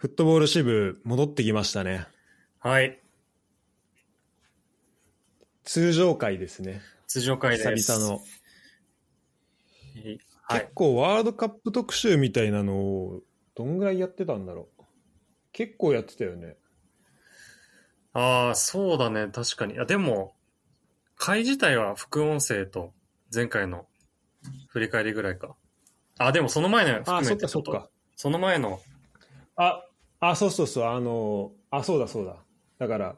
フットボール支部戻ってきましたね。はい。通常回ですね。通常回です。久々の。はい結。構ワールドカップ特集みたいなのをどんぐらいやってたんだろう。結構やってたよね。ああ、そうだね。確かに。いや、でも、回自体は副音声と前回の振り返りぐらいか。あ、でもその前の含あ、めそってかそっか。その前の、あ、あ、そうそうそう。あの、あ、そうだそうだ。だから、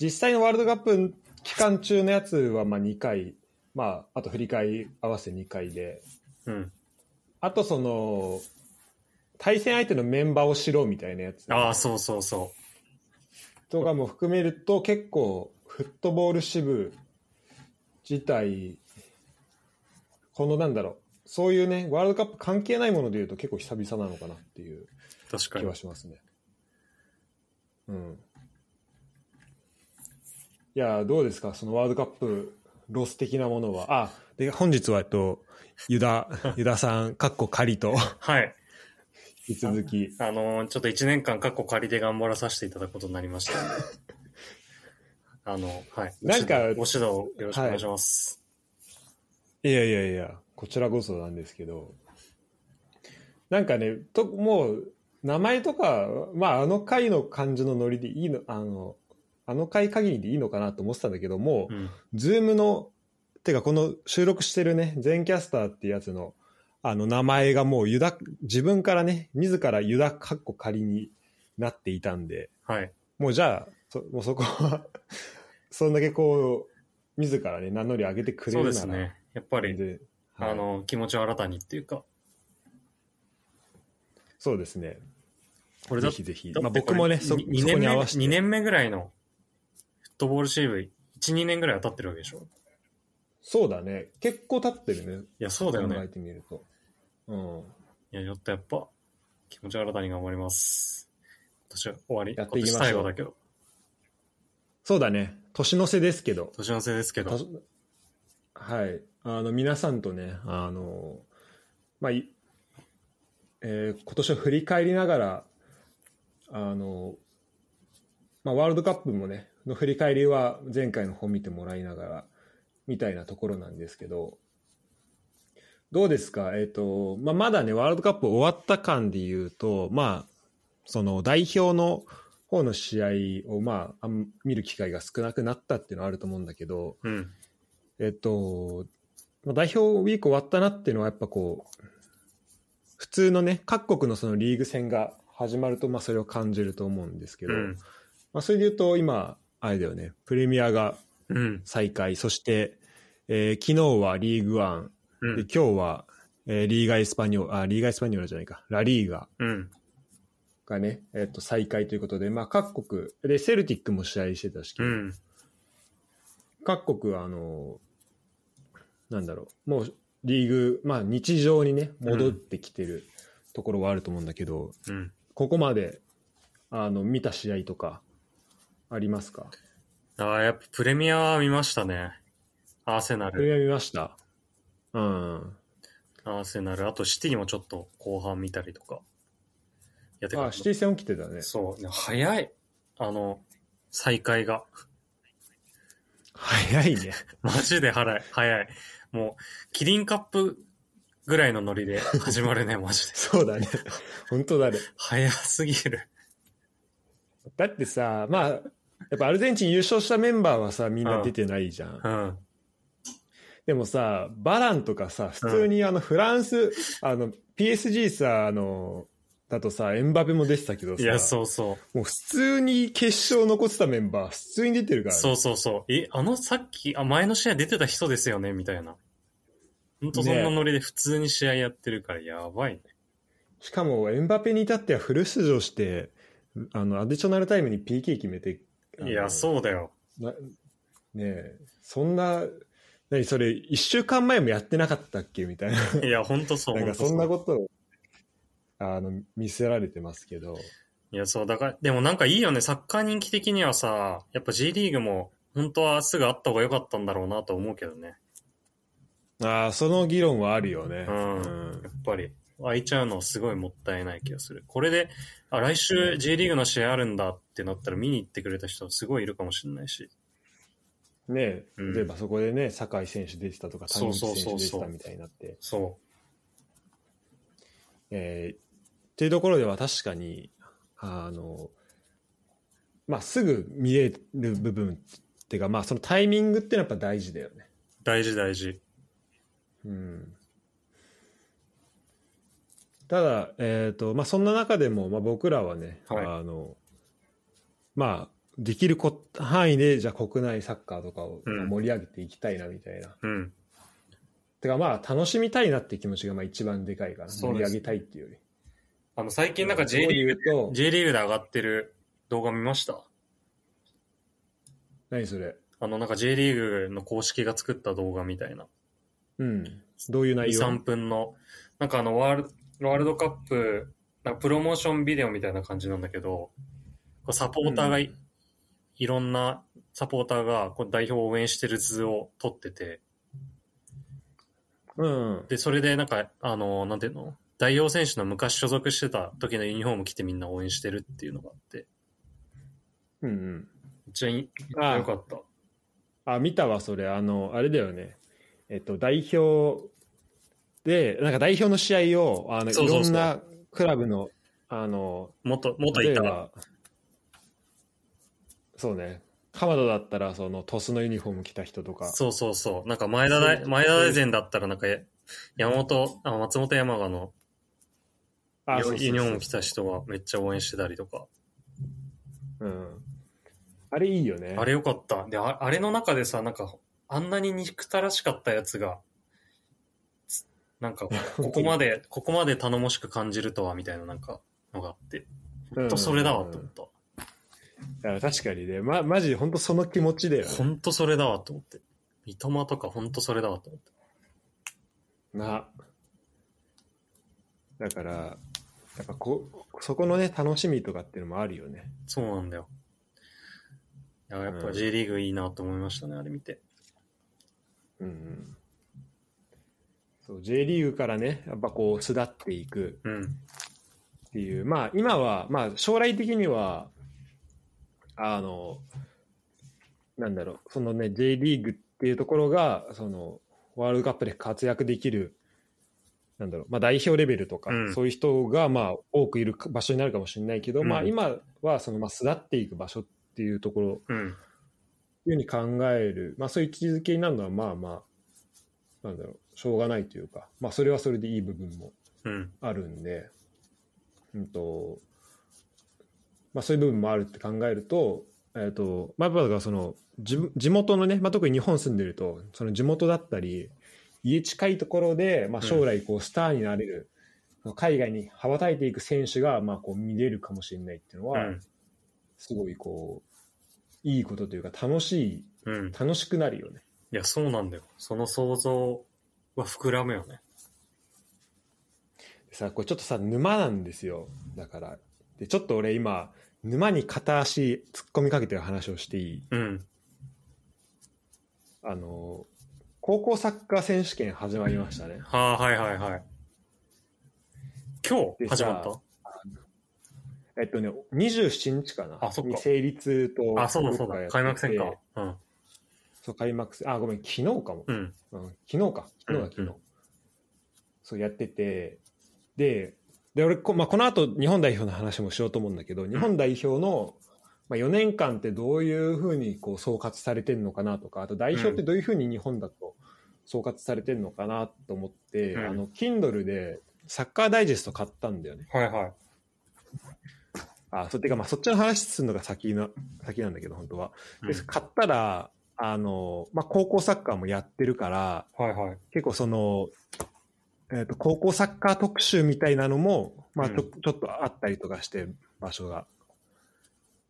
実際のワールドカップ期間中のやつはまあ2回、まあ、あと振り返り合わせ2回で、うん。あとその、対戦相手のメンバーを知ろうみたいなやつああ、そうそうそとかも含めると結構フットボール支部自体このなんだろうそういうねワールドカップ関係ないものでいうと結構久々なのかなっていうう。確かに気は。しますね。うん。いやどうですか？そのワールドカップロス的なものはあで本日はえっとユダ ユダさんかっこ仮とはい。引き続きあのーちょっと1年間過去仮で頑張らさせていただくことになりました。あの、はい。なんかご指導よろしくお願いします。いやいやいや、こちらこそなんですけど、なんかね、ともう、名前とか、まあ、あの回の感じのノリでいいの、あの、あの回限りでいいのかなと思ってたんだけどもう、ん。ズームの、てかこの収録してるね、 Zencastr っていうやつの、あの名前がもうユダ、自分からね、自らユダカッコ仮になっていたんで、はい。もうじゃあ、そもうそこは、そんだけこう、自らね、名乗り上げてくれそうるなら、ですね。やっぱり、ではいあの、気持ちを新たにっていうか、そうですね。これだぜひぜひ。まあ、僕もね、そそ2こ年目、に合わせて。2年目ぐらいのフットボールシーブ、1、2年ぐらいは経ってるわけでしょ？いそうだね。結構経ってるね。や、そうだよ考えね。てみると。うん。いや、ちょっとやっぱ、気持ちを新たに頑張ります。今年は終わり？やっていきましょう今年最後だけど、そうだね。年の瀬ですけど。年の瀬ですけど、とはい。あの、皆さんとね、あの、まあ、いえー今年を振り返りながら、あの、まあ、ワールドカップもね、の振り返りは前回の方見てもらいながら、みたいなところなんですけど、どうですか？えっ、と、まあ、まだね、ワールドカップ終わった感で言うと、まあ、その代表の方の試合を、まあ、見る機会が少なくなったっていうのはあると思うんだけど、うん。えっと、まあ代表ウィーク終わったなっていうのはやっぱこう、普通のね、各国のそのリーグ戦が始まると、まあそれを感じると思うんですけど、うん。まあそれで言うと今、あれだよね、プレミアがうん。再開、そして、えー昨日はリーグワン、でうん。今日は、えーリーガ・エスパニョあ、リーガ・エスパニョーラじゃないか、ラリーガうん。がね、えっと再開ということで、まあ各国、で、セルティックも試合してたし、うん。各国はあのなんだろうもうリーグ、まあ、日常にね戻ってきてるところはあると思うんだけど、うん。ここまであの見た試合とかありますか？ああ、やっぱプレミアは見ましたね。アーセナル。プレミア見ました？うんアーセナル。あとシティもちょっと後半見たりとか。やってあシティ戦起きてたねそう。ね早い。あの、再開が。早いね マジで早い。早い。もう、キリンカップぐらいのノリで始まるね、マジで。そうだね本当だね早すぎる。だってさまあやっぱアルゼンチン優勝したメンバーはさみんな出てないじゃん、うん。でもさ、バランとかさ、普通にあのフランス、あの PSG さ、あの、だとさ、エンバペも出てたけどさ、いや、そうそもう普通に決勝残ってたメンバー、普通に出てるかう。ら、ね、そうそうそう。え、あのさっき、あ、前の試合出てた人ですよね、みたいな。ほんとそんなノリで普通に試合やってるから、やばいね。しかもエンバペに至ってはフル出場して、あの、アディショナルタイムに PK 決めて、いや、そうだよ。なねえ、そんな、何それ、一週間前もやってなかったっけ？みたいな。いや、ほんとそう。なんかそんなことを、あの、見せられてますけど。いや、そう、だから、でもなんかいいよね、サッカー人気的にはさ、やっぱ G リーグも、本当はすぐあった方が良かったんだろうなと思うけどね。ああ、その議論はあるよね。うん。うんやっぱり。空いちゃうのすごいもったいない気がする。これで、あ、来週 J リーグの試合あるんだってなったら見に行ってくれた人すごいいるかもしれないし。ねうん例えばそこでね、酒井選手出てたとか、谷口選手出てたみたいになって。そえーっていうところでは確かに、あの、まあ、すぐ見れる部分っていうか、まあ、そのタイミングっていうのはやっぱ大事だよね。う。大事大事。うん。ただ、えっ、と、まあ、そんな中でも、まあ、僕らはね、はいあの、まあ、できるこ範囲で、じゃあ国内サッカーとかをうん盛り上げていきたいな、みたいな。うん。てか、まあ、楽しみたいなって気持ちが、まあ、一番でかいかな。盛り上げたいっていうより。あの、最近なんか J リーグ、グと、J リーグで上がってる動画見ました？何それ？あの、なんか J リーグの公式が作った動画みたいな。うん。どういう内2、容3分の、なんかあのワール、ワールドカップ、なんかプロモーションビデオみたいな感じなんだけど、こうサポーターがい,、うんいろんなサポーターがこう代表を応援してる図を撮ってて、うん。で、それでなんか、あの、なんていうの？代表選手の昔所属してた時のユニフォーム着てみんな応援してるっていうのがあって、うんうん。めっちゃいああよかった。あ、見たわ、それ。あの、あれだよね。えっと、代表で、なんか代表の試合を、あの、そうそうそういろんなクラブの、あの、元、元いた。例えば、そうね、鎌田だったら、その、トスのユニフォーム着た人とか、そうそうそう。なんか前田大、前田大然だったらなんか山本、あ松本山雅のあそうそうそうユニフォーム着た人がめっちゃ応援してたりとか。うん。あれいいよね。あれよかった。で、ああれの中でさ、なんか、あんなに憎たらしかったやつが、つなんか、ここまで、ここまで頼もしく感じるとは、みたいななんか、のがあって、ほんとそれだわと思った。いや確かにね、ま、マジで本当その気持ちだよね。ほんとそれだわと思って。三笘とかほんとそれだわと思って。な。だから、やっぱこ、そこのね、楽しみとかっていうのもあるよね。そうなんだよ。いや、やっぱうん J リーグいいなと思いましたね、あれ見て。うんうん。そう、J リーグからね、やっぱこう、巣立っていくうん。っていう、まあ、今は、まあ、将来的には、あの、なんだろう、そのね、J リーグっていうところが、その、ワールドカップで活躍できる、なんだろう、まあ、代表レベルとか、うんそういう人が、まあ、多くいる場所になるかもしれないけど、うんまあ、今は、その、まあ、巣立っていく場所っていうところ、うん。いうふうに考える、まあ、そういう位置づけになるのは、まあまあ、なんだろう、しょうがないというか、まあ、それはそれでいい部分もうん。あるんで、うんとまあ、そういう部分もあるって考えると、えーとまあ、やっぱだからその地地元のね、まあ、特に日本住んでるとその地元だったり家近いところで、まあ、将来こうスターになれる、海外に羽ばたいていく選手がまあこう見れるかもしれないっていうのは、うん。すごいこういいことというか楽しいうん。楽しくなるよね。いや、そうなんだよ。その想像は膨らむよね。さこれちょっとさ沼なんですよだからでちょっと俺今沼に片足突っ込みかけてる話をしていい？うん。あの高校サッカー選手権始まりましたねはあ、はいはいはい。今日？始まった？えっとね27日かなあそっかに成立とあ、そうだそうだ。開幕戦か。うん。そう開幕戦あごめん昨日かも、うん。うん、昨日か昨日だ昨日、うんうんそうやっててでで俺こ,、まあ、この後日本代表の話もしようと思うんだけど日本代表の、まあ、4年間ってどういうふうにこう総括されてるのかなとかあと代表ってどういうふうに日本だと総括されてるのかなと思って、うんあの Kindle でサッカーダイジェスト買ったんだよね。はいはい。あそってかまあそっちの話するのが先な先なんだけど本当は。でうん買ったらあの、まあ、高校サッカーもやってるからはいはい。結構その、えー、と高校サッカー特集みたいなのも、まあ、ちょうんちょっとあったりとかして場所が。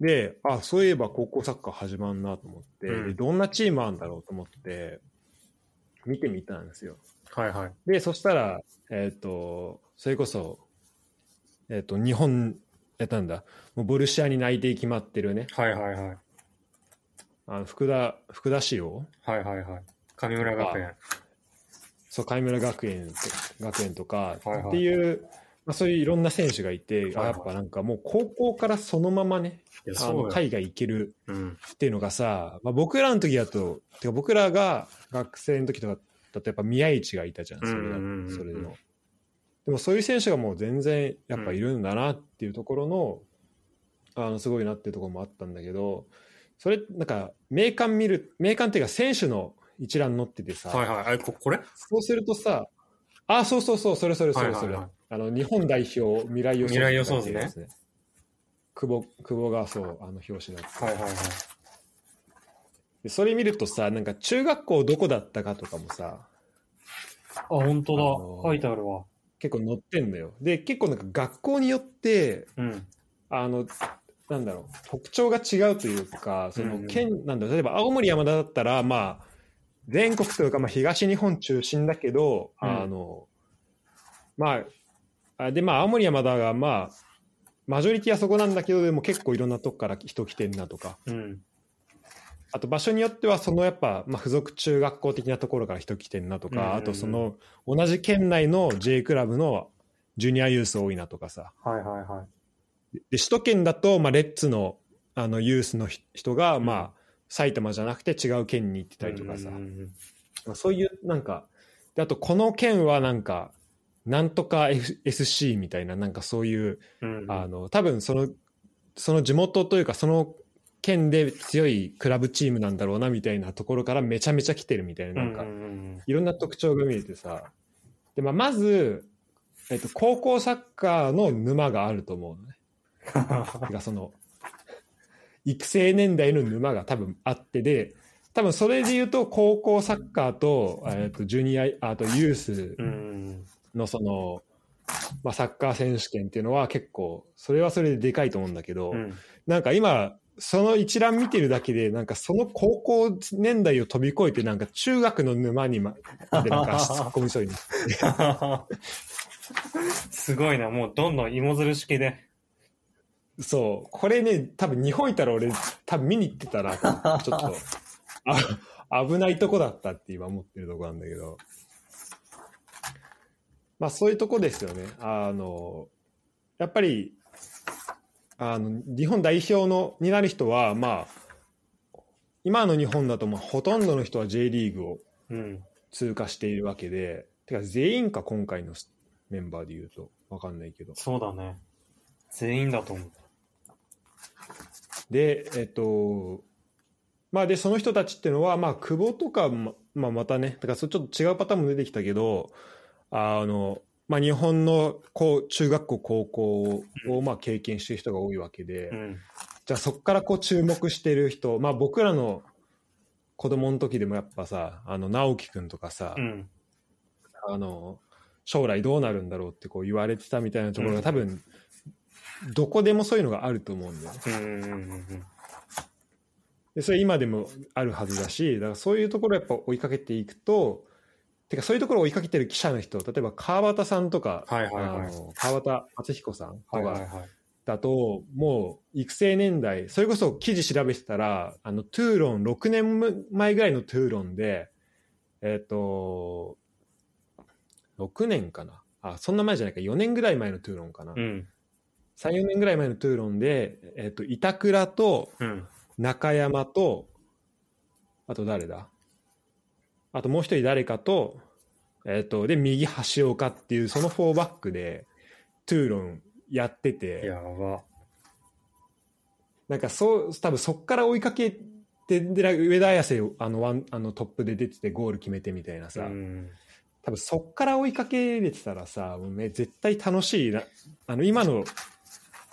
であそういえば高校サッカー始まんなと思って、うんでどんなチームあるんだろうと思って見てみたんですよ。はいはい。でそしたら、えっとそれこそ、えっと日本えなんだもうボルシアに内定決まってるねはいはいはい。あの福田福田師郎はいはいはい。神村学園。そう神村学園と学園とかはいはいっていう、まあ、そういういろんな選手がいて、はいはいあやっぱなんかもう高校からそのままねあ。の海外行けるうん。っていうのがさ、まあ、僕らの時だとてか僕らが学生の時とかだとやっぱ宮市がいたじゃんそれそれの。でもそういう選手がもう全然やっぱいるんだなっていうところの,、あのすごいなっていうところもあったんだけどそれなんか名鑑見る名鑑っていうか選手の一覧載っててさ、はいはい。あ、ここれ？そうするとさあそうそうそうそれそれそれそれ、はいはいはいあの日本代表未来予想未来予想図ねですね久保久保がそうあの表紙だったはいはいはい。でそれ見るとさなんか中学校どこだったかとかもさあ、本当だ。あのー書いてあるわ。結構載ってんのよで結構なんか学校によってうん。あのなんだろう特徴が違うというかそうんうんの県、なんだ例えば青森山田だったらまあ全国というか、まあ、東日本中心だけど、うんあのまああでまあ青森山田がまあマジョリティはそこなんだけどでも結構いろんなとこから人来てんなとかうん。あと場所によってはそのやっぱ、まあ、付属中学校的なところから人来てんなとか、あとその同じ県内の J クラブのジュニアユース多いなとかさ。はいはいはい。で首都圏だと、まあ、レッツのあのユースのひ人が、うん。まあ、埼玉じゃなくて違う県に行ってたりとかさ、まあそういうなんかであとこの県はなんかなんとか F- SC みたいななんかそういう、うんうん。あの多分そのその地元というかその県で強いクラブチームなんだろうなみたいなところからめちゃめちゃ来てるみたいななんか、いろんな特徴が見えてさで、まあ、まず、えっと、高校サッカーの沼があると思うのね。てかその育成年代の沼が多分あってで多分それで言うと高校サッカーと,、えっとジュニアあとユースのその、まあ、サッカー選手権っていうのは結構それはそれででかいと思うんだけど、うん。なんか今その一覧見てるだけでなんかその高校年代を飛び越えてなんか中学の沼にまでなんか足突っ込みそうに。なってすごいな、もうどんどん芋づる式で。そうこれね多分日本いたら俺多分見に行ってたらちょっとあ危ないとこだったって今思ってるとこなんだけど。まあそういうとこですよね。あのやっぱりあの日本代表のになる人はまあ今の日本だとまあほとんどの人は J リーグをうん。通過しているわけでてか全員か今回のメンバーで言うと分かんないけどそうだね。全員だと思う。でえっとまあでその人たちっていうのはまあ久保とかま,、まあ、またねだからそれちょっと違うパターンも出てきたけどあの、まあ、日本のこう中学校高校をまあ経験してる人が多いわけで、うん。じゃあそこからこう注目してる人まあ僕らの子供の時でもやっぱさあの直樹君とかさ、うん。あの将来どうなるんだろうってこう言われてたみたいなところうんが多分、どこでもそういうのがあると思うんだよね。うんでそれ今でもあるはずだしだからそういうところをやっぱ追いかけていくとてかそういうところを追いかけてる記者の人例えば川端さんとか、はいはいはいあの川端敦彦さんとかはいはいはい。だと、もう育成年代それこそ記事調べてたらあのトゥーロン6年前ぐらいのトゥーロンでえっ、と6年かなあそんな前じゃないか4年ぐらい前のトゥーロンかな、うん。34年ぐらい前のトゥーロンで、えっと板倉とうん。中山と、あと誰だ？あともう一人誰かと、えっ、と、で、右橋岡っていう、その4バックで、トゥーロンやってて、やば。なんかそう、多分そっから追いかけて、で、上田綺世あのワン、あのトップで出ててゴール決めてみたいなさ、うん。多分そっから追いかけれてたらさ、もうね、絶対楽しいな、あの、今の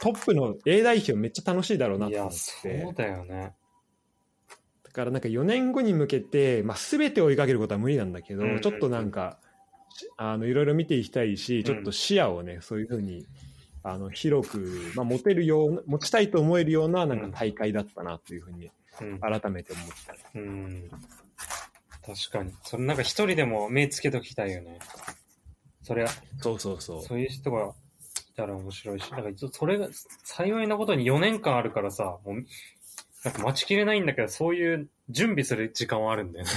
トップの A 代表めっちゃ楽しいだろうないと思や、っそて。うだよね。だからなんか4年後に向けて、まあ、全て追いかけることは無理なんだけど、うんうんうんちょっとなんかあのいろいろ見ていきたいしちょっと視野をね、そういうふうにあの広く、まあ、持てるような持ちたいと思えるようななんか大会だったなというふうにうん。改めて思った、うん。確かに。それなんか一人でも目つけときたいよね。それ、そうそうそうそういう人がいたら面白いし、なんかそれが幸いなことに4年間あるからさ、もう、なんか待ちきれないんだけど、そういう準備する時間はあるんだよね。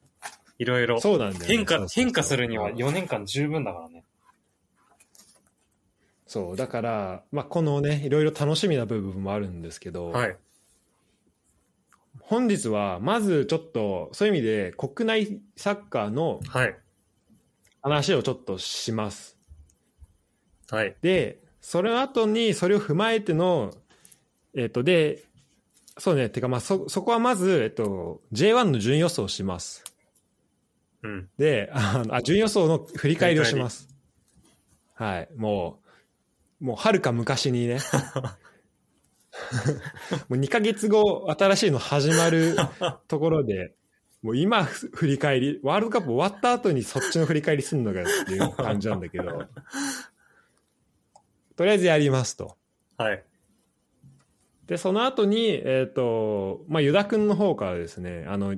いろいろ。そうなんだよね、変化、変化するには4年間十分だからね。そう、だから、まあ、このね、いろいろ楽しみな部分もあるんですけど、はい。本日は、まずちょっと、そういう意味で、国内サッカーのはい。話をちょっとします。はい。で、それの後に、それを踏まえての、えっ、と、で、そうね、てか、まあ、そ、そこはまず、えっと、J1 の順位予想をします。うん。で、あのあ、順位予想の振り返りをします。はい、もう、もう、はるか昔にね、もう2ヶ月後、新しいの始まる ところで、もう今ふ振り返り、ワールドカップ終わった後にそっちの振り返りするのかっていう感じなんだけど、とりあえずやりますと。はい。で、その後に、えっ、と、まあ、ユダ君の方からですね、あの、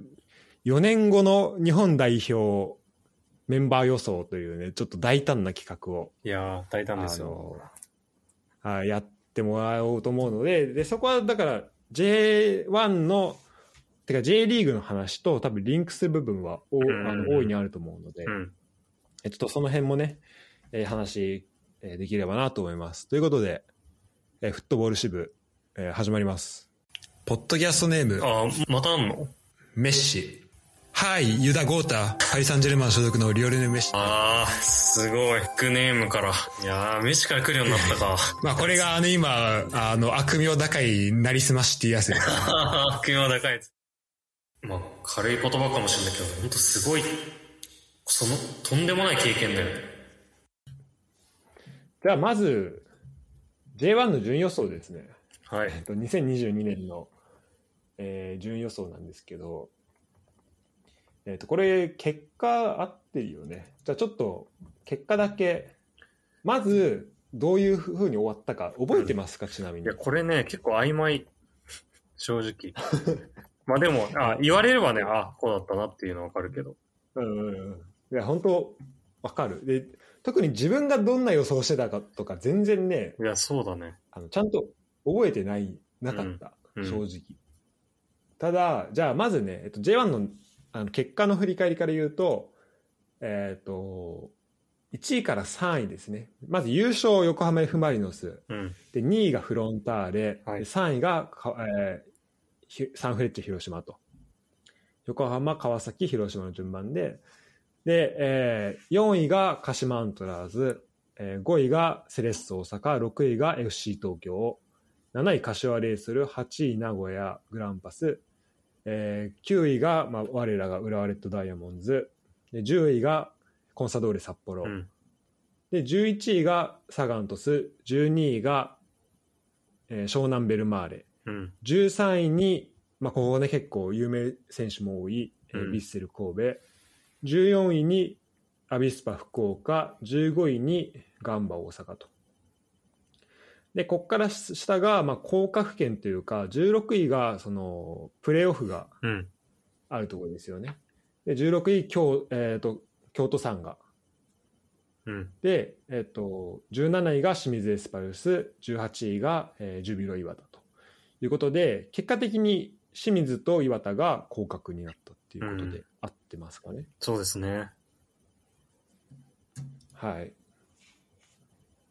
4年後の日本代表メンバー予想というね、ちょっと大胆な企画を、いやー、大胆あですよ。の、はい、やってもらおうと思うので、で、そこはだから J1 の、てか J リーグの話と多分リンクする部分はおうんあの大いにあると思うので、うん。えちょっとその辺もね、えー話、えーできればなと思います。ということで、えーフットボール支部、えー始まります。ポッドキャストネーム、あー、またあんの？メッシ。はい、ユダ・ゴータ、パリ・サンジェルマン所属のリオレネル・メッシ。あー、すごい。フックネームから。いやー、飯から来るようになったか。まあこれがあの今、あの悪名高いなりすましっていうやつです。悪名高い。まあ、軽い言葉かもしれないけど、本当すごい、その、とんでもない経験だよね。じゃあまず、J1 の順位予想ですね。はい。えっと2022年の、えー順位予想なんですけど、えっとこれ結果合ってるよね。じゃあちょっと結果だけ、まずどういうふうに終わったか覚えてますか、ちなみにいや、。これね、結構曖昧。正直。まあでも、あ、言われればね、あ、こうだったなっていうのはわかるけど。うんうんうん。いや、本当わかる。で、特に自分がどんな予想してたかとか全然ね、いや、そうだね。あのちゃんと覚えてない、なかった、うん正直。ただ、じゃあまずね、えっと、J1 のあの結果の振り返りから言うと、えっと、1位から3位ですね。まず優勝横浜 F・ マリノス。うん。で、2位がフロンターレ。はいで3位がか、えーひサンフレッチェ広島と。横浜、川崎、広島の順番で。で、えー4位が鹿島アントラーズ。えー5位がセレッソ大阪。6位が FC 東京。7位柏レイソル。8位名古屋グランパス。えー9位が、まあ、我らが浦和レッドダイヤモンズ。で10位がコンサドーレ札幌。うん。で11位がサガン鳥栖12位が、えー湘南ベルマーレうん。13位に、まあ、ここね結構有名選手も多い、えーうんヴィッセル神戸14位にアビスパ福岡15位にガンバ大阪とでここから下が、まあ、降格圏というか16位がそのプレーオフがうん。あるところですよねで16位京,、えー、と京都サンガうん。で、えっと、17位が清水エスパルス、18位が、えージュビロ磐田ということで、結果的に清水と磐田が降格になったっていうことで、うん合ってますかね。そうですね。はい。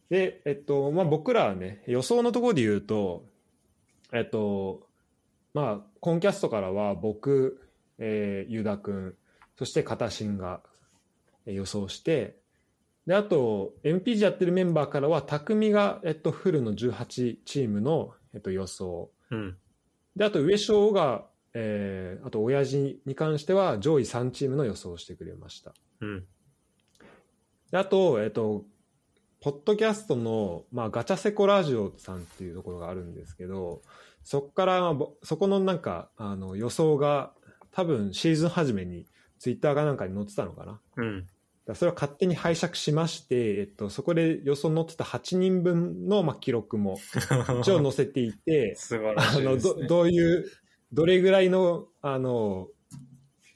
で、えっと、まあ、僕らはね、予想のところで言うと、えっと、まあ、コンキャストからは僕、えー、ユダ君、そして片新がえー予想して、で、あと、MPG やってるメンバーからは、匠が、えっと、フルの18チームの、えっと、予想。うん。で、あと、上昇が、えー、あと、親父に関しては、上位3チームの予想をしてくれました。うん。であと、えっと、ポッドキャストの、まあ、ガチャセコラジオさんっていうところがあるんですけど、そこから、まあぼそこのなんか、あの、予想が、多分シーズン初めに、ツイッターかなんかに載ってたのかな？うん。らそれを勝手に拝借しまして、えっと、そこで予想載ってた8人分の、まあ、記録も 一応載せていて、素晴らあの。どどういう、どれぐらいの、あの、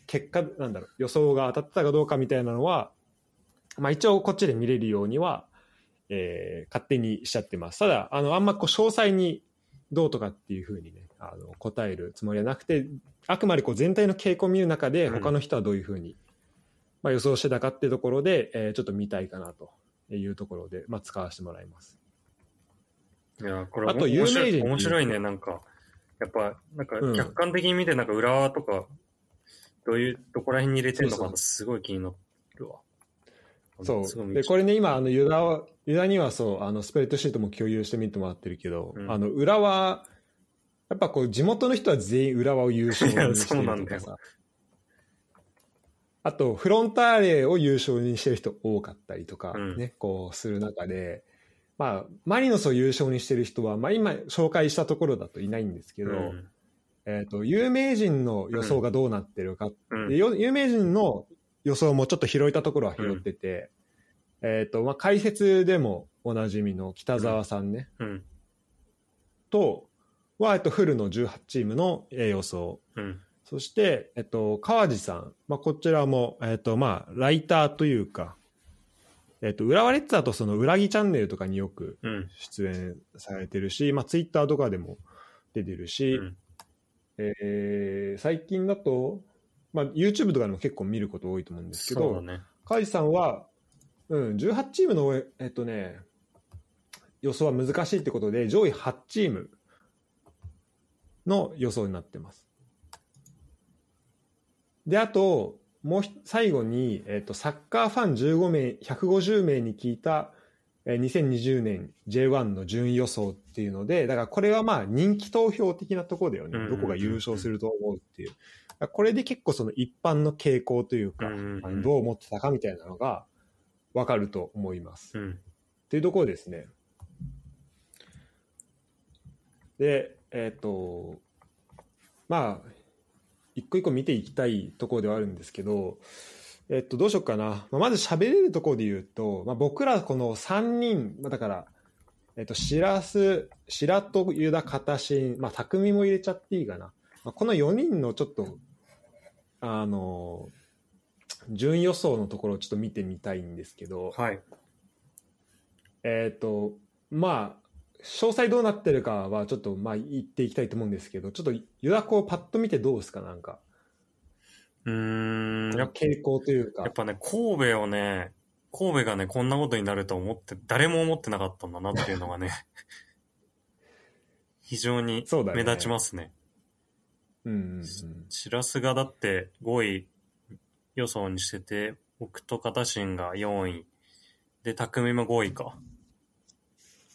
結果、なんだろう、予想が当たったかどうかみたいなのは、まあ一応こっちで見れるようには、えー勝手にしちゃってます。ただ、あの、あんまこう詳細にどうとかっていうふうにね、あの、答えるつもりはなくて、あくまでこう全体の傾向を見る中で、うん他の人はどういうふうにまあ、予想してたかっていうところで、えーちょっと見たいかなというところで、まあ、使わせてもらいます。いや、これあと有名人面白いね、なんか。やっぱ、なんかうん客観的に見て、なんか浦和とか、どういう、どこら辺に入れてるのかそうそうすごい気になるわ。そう。すごい見ちゃで、これね、今、あの、ユダは、ユダにはそう、あの、スプレッドシートも共有してみてもらってるけど、うん。あの、浦和、やっぱこう、地元の人は全員浦和を優勝にしてるそうなんだよ。とかさ。あと、フロンターレを優勝にしてる人多かったりとか、うん。ね、こう、する中で、まあ、マリノスを優勝にしてる人は、まあ、今、紹介したところだといないんですけど、うん。えっ、と、有名人の予想がどうなってるかうん。有名人の予想もちょっと拾えたところは拾ってて、えっ、と、まあ、解説でもおなじみの北沢さんね、うん。と、は、えっと、フルの18チームのえー予想。うん。そして、えっと、川地さん。まあ、こちらも、えっと、まあ、ライターというか、えっと、浦和レッズだとその裏木チャンネルとかによくうん。出演されてるし、まあ、ツイッターとかでも出てるし、うんえー最近だと、まあ、YouTube とかでも結構見ること多いと思うんですけど、ね。川地さんは、うん、18チームの、えっとね、予想は難しいってことで、上位8チームの予想になってます。で、あと、もうひ最後に、えっと、サッカーファン15名、150名に聞いた、えー2020年 J1 の順位予想っていうので、だからこれはまあ人気投票的なところだよね。どこが優勝すると思うっていう。これで結構その一般の傾向というか、うんうんどう思ってたかみたいなのが分かると思います。うん。っていうところですね。で、えっ、と、まあ、一個一個見ていきたいところではあるんですけど、えっと、どうしようかな。まあ、まず喋れるところで言うと、まあ、僕らこの3人、まあ、だから、えっと、しらす、白戸、ユダ、片新、まあ、匠も入れちゃっていいかな。まあ、この4人のちょっと、あの、順位予想のところをちょっと見てみたいんですけど、はい。えっ、と、まあ、詳細どうなってるかはちょっとまあ言っていきたいと思うんですけど、ちょっとユダコをパッと見てどうですかなんか。うーん。やっぱ傾向というかやっ。ぱね、神戸をね、神戸がね、こんなことになると思って、誰も思ってなかったんだなっていうのがね、非常にそうだね目立ちますね。うんうんうん。しらすがだって5位予想にしてて、僕と片新が4位。で、匠も5位か。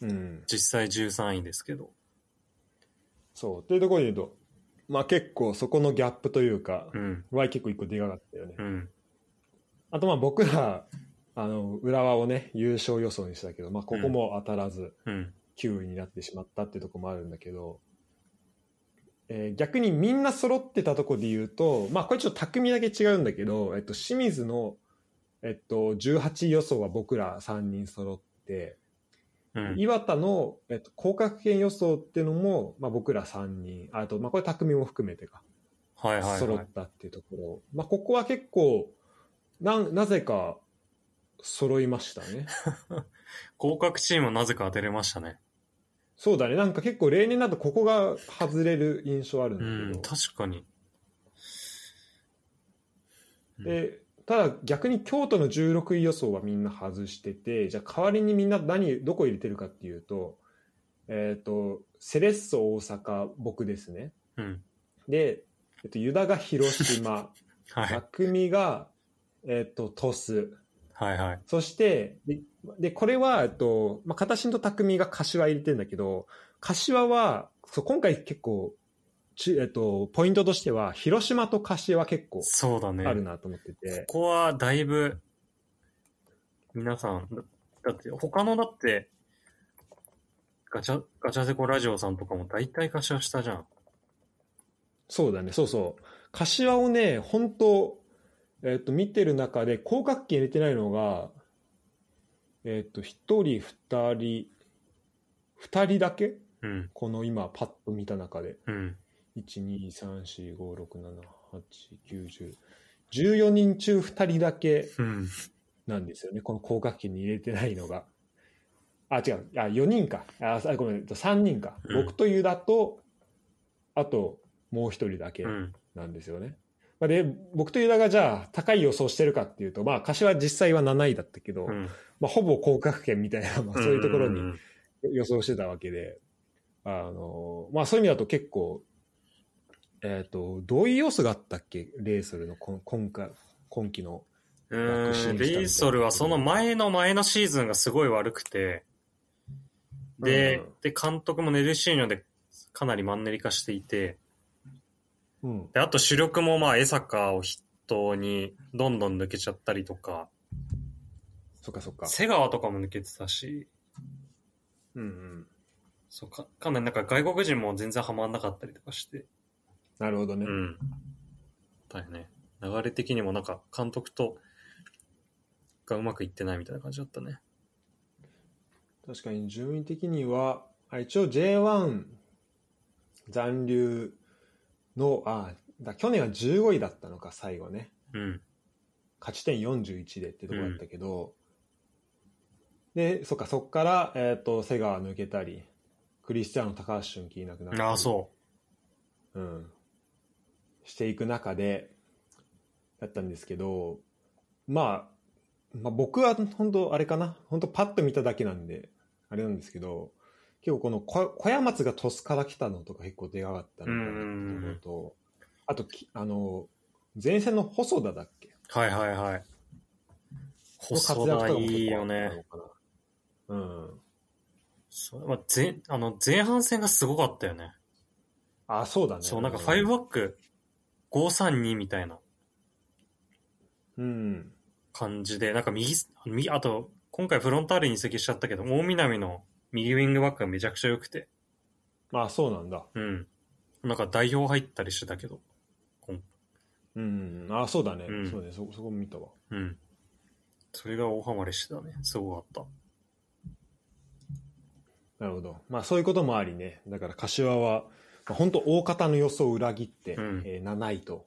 うん、実際13位ですけど。そう。というところで言うと、まあ結構そこのギャップというか、うん。は結構一個でかかったよね。うん。あとまあ僕ら、あの、浦和をね、優勝予想にしたけど、まあここも当たらず、うん。9位になってしまったっていうところもあるんだけど、えー逆にみんな揃ってたところで言うと、まあこれちょっと匠だけ違うんだけど、えっと、清水の、えっと、18予想は僕ら3人揃って、うん。岩田の、えっと、降格圏予想っていうのも、まあ僕ら3人、あと、まあこれ匠も含めてか、はいはい揃っはい。たっていうところ、まあここは結構、なんなぜか揃いましたね。合格チームはなぜか当てれましたね。そうだね。なんか結構例年だとここが外れる印象あるんだうん、けど。確かに。で、ただ逆に京都の16位予想はみんな外してて、じゃあ代わりにみんな何、どこ入れてるかっていうと、えっ、と、セレッソ大阪、僕ですね。うん。で、えっと、ユダが広島、はい。匠が、えっと、鳥栖。はいはい。そして、で、でこれは、えっと、まあ、片新と匠が柏入れてるんだけど、柏は、そう今回結構、ちえっと、ポイントとしては、広島と柏は結構そうだね。あるなと思ってて、ここはだいぶ、皆さん、だだって他のだって、ガチャ、ガチャセコラジオさんとかも大体柏下じゃん。そうだね、そうそう。柏をね、本当えっと、見てる中で、広角機入れてないのが、えっと、一人、二人、二人だけ？うん。この今、パッと見た中で。うん。1、2、3、4、5、6、7、8、9、10。14人中2人だけうん。なんですよね。この広角機に入れてないのが。あ、違う。あ、4人か。あ、あごめん。3人か。うん僕とユダと、あと、もう1人だけうん。なんですよね。まあ、で僕とユダがじゃあ高い予想してるかっていうと、まあ、柏実際は7位だったけど、うん。まあ、ほぼ降格圏みたいな、まあ、そういうところに予想してたわけで、あのまあ、そういう意味だと結構、えっとどういう要素があったっけ？レイソルの今今回今期の。うん、みたいな。レイソルはその前の前のシーズンがすごい悪くて、で、うん。で、監督もネルシーニョでかなりマンネリ化していて、うん、で、あと主力もまあ江坂を筆頭にどんどん抜けちゃったりとか、そっかそっか。瀬川とかも抜けてたし、うんうん、そうか、かなりなんか外国人も全然ハマんなかったりとかして、なるほどね。うん。だよね。流れ的にもなんか監督とがうまくいってないみたいな感じだったね。確かに順位的には、あ一応 J1 残留の、あだ去年は15位だったのか、最後ね。うん。勝ち点41でってとこだったけど、で、そっか、そっから、えっ、と、瀬川抜けたり、クリスティアーノ高橋俊樹いなくなったり。ああ、そうん。していく中で、だったんですけど、まあ、まあ、僕は本当あれかな、本当パッと見ただけなんで、あれなんですけど、結構この小小屋松が鳥栖から来たのとか結構でかかったのかなってところと、あとき、あの、前線の細田だっけ？う。はいはいはい。の細田いいよね。うん。そうまあ、前あの前半戦がすごかったよね。あ、そうだね。そう、なんか5バック532みたいなうん。感じで、なんか右、右あと、今回フロンターレに移籍しちゃったけど、大南の右ウィングバックがめちゃくちゃ良くて、まあ、そうなんだ。うん。なんか代表入ったりしてたけど、うん。あ、そうだね。うんそうね。そ、そこ見たわ。うん。それが大ハマりしてたね。すごかった。なるほど。まあそういうこともありね。だから柏は、まあ、本当大方の予想を裏切って、うんえー7位と、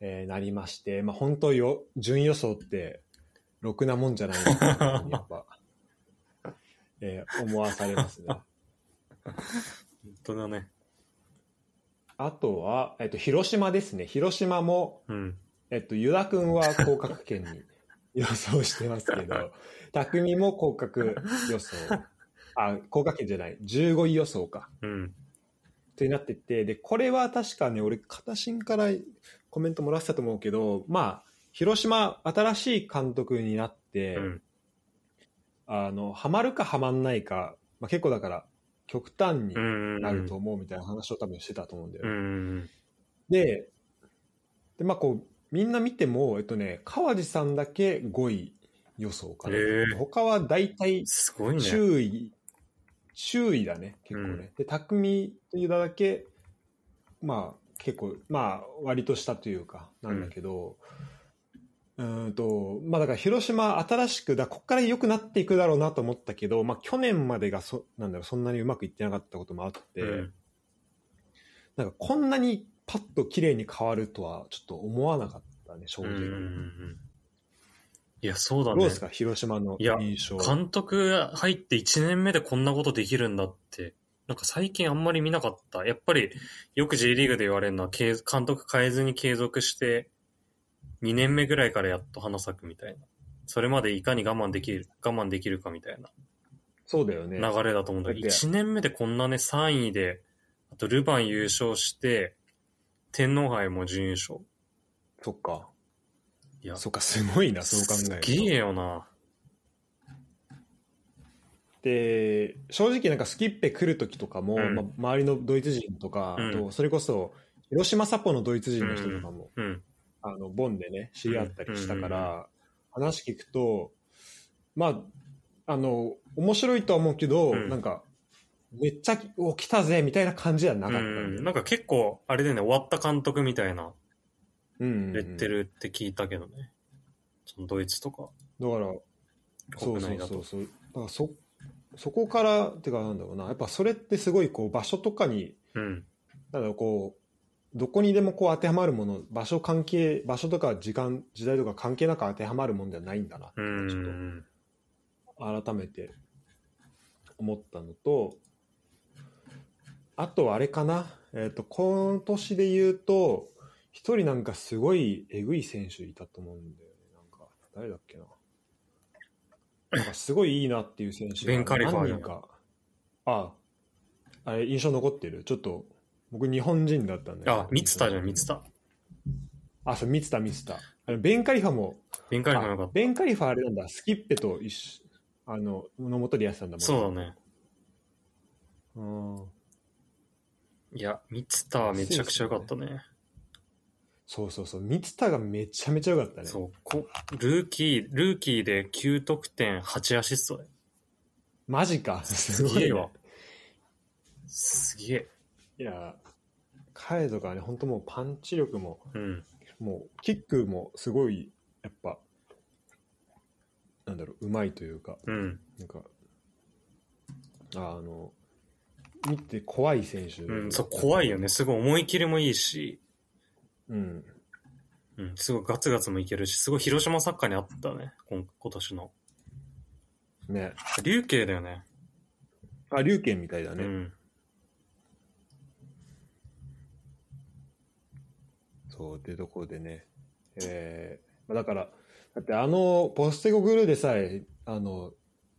えーなりまして、まあ本当よ、順位予想って、ろくなもんじゃないなやっぱ、えー思わされますね。本当だね。あとは、えっと、広島ですね。広島も、うん。えっと、ユダ君は降格圏に 予想してますけど、匠も降格予想。あ、降格圏じゃない。15位予想か。うん。となってて、で、これは確かね、俺、片新からコメントもらってたと思うけど、まあ、広島、新しい監督になって、うん。あの、ハマるかハマんないか、まあ、結構だから、極端にうん。なると思うみたいな話を多分してたと思うんだようね。ん。で、で、まあこう、みんな見ても、えっとね、川地さんだけ5位予想かな。他は大体すごいね。周囲、周囲だね、結構ね。うんで、匠というだけ、まあ、結構、まあ、割としたというか、なんだけど、うーんと、まあだから広島新しく、だここから良くなっていくだろうなと思ったけど、まあ去年までがそ、なんだろう、そんなにうまくいってなかったこともあって、うんなんかこんなにパッと綺麗に変わるとはちょっと思わなかったね、正直。んいや、そうだね。どうですか、広島のいや印象。監督入って1年目でこんなことできるんだって、なんか最近あんまり見なかった。やっぱりよく J リーグで言われるのは、継監督変えずに継続して、2年目ぐらいからやっと花咲くみたいな。それまでいかに我慢できる、我慢できるかみたいなそうだよね。流れだと思うんだけど、だって1年目でこんなね、3位で、あとルヴァン優勝して、天皇杯も準優勝。そっか。いや、そっか、すごいな、そう考えると。すげえよな。で正直なんかスキッペ来る時とかも、うんまあ、周りのドイツ人とか、うんそれこそ広島サポのドイツ人の人とかも、うん。あのボンでね知り合ったりしたから、話聞くとまああの面白いとは思うけど、うん。なんかめっちゃお来たぜみたいな感じはなかった、うん、なんか結構、あれでね、終わった監督みたいなうんレッテルって聞いたけどね。そのドイツとか、だからそうそう国内だと。そうそうだからそそこからってかなんだろうな。やっぱそれってすごいこう場所とかにうん。なんだろうこうどこにでもこう当てはまるもの場所関係場所とか時間時代とか関係なく当てはまるもんではないんだなってちょっん。と改めて思ったのとあとはあれかな、えー、と今年で言うと一人なんかすごいえぐい選手いたと思うんだよね。なんか、誰だっけな。なんかすごいいいなっていう選手ベンカリファー何人か。ああ、あれ印象残ってる？ちょっと、僕日本人だったんだけどあ、ミツタじゃん、ミツタ。あ、そう、ミツタ、ミツタ。あのベンカリファも、ベンカリファーよかあっベンカリファあれなんだ、スキッペと一緒、あの、のもとでやってたんだもんた。そうだね。うん。いや、ミツタはめちゃくちゃ良かったね。そうそうそう、ミツタがめちゃめちゃ良かったね。そうこ、ルーキー、ルーキーで9得点、8アシストで。マジか。すごい、ねすげえわ。。すげえ。いや、彼とかね、本当もうパンチ力も、うん。もうキックもすごい、やっぱ、なんだろう、うまいというか、うん。なんか、あの、見て怖い選手。うん、そう、怖いよね。すごい思い切りもいいし、うん。うん、すごいガツガツもいけるし、すごい広島サッカーにあったね。今今年の。ね。琉球だよね。あ、龍拳みたいだね。うん。そう、っていうところでね。えーまあだから、だってあの、ポステゴグルーでさえ、あの、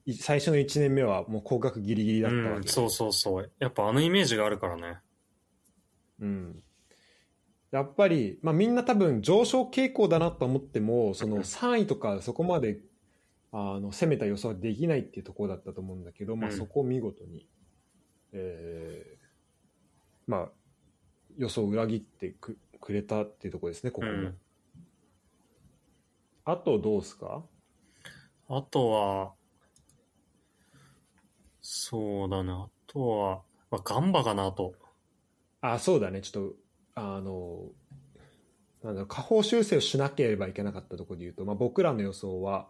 い最初の1年目はもう降格ギリギリだったわけ、うん、そうそうそう。やっぱあのイメージがあるからね。うん。やっぱり、まあみんな多分上昇傾向だなと思っても、その 3位とかそこまであの攻めた予想はできないっていうところだったと思うんだけど、まあうんそこを見事に、えーまあ予想を裏切ってくくれたっていうところですね、ここも。うん。あとどうですか？あとは、そうだね。あとは、まあ、ガンバかなと。あ、そうだね、ちょっと、あの、なんだろう、下方修正をしなければいけなかったところで言うと、まあ、僕らの予想は、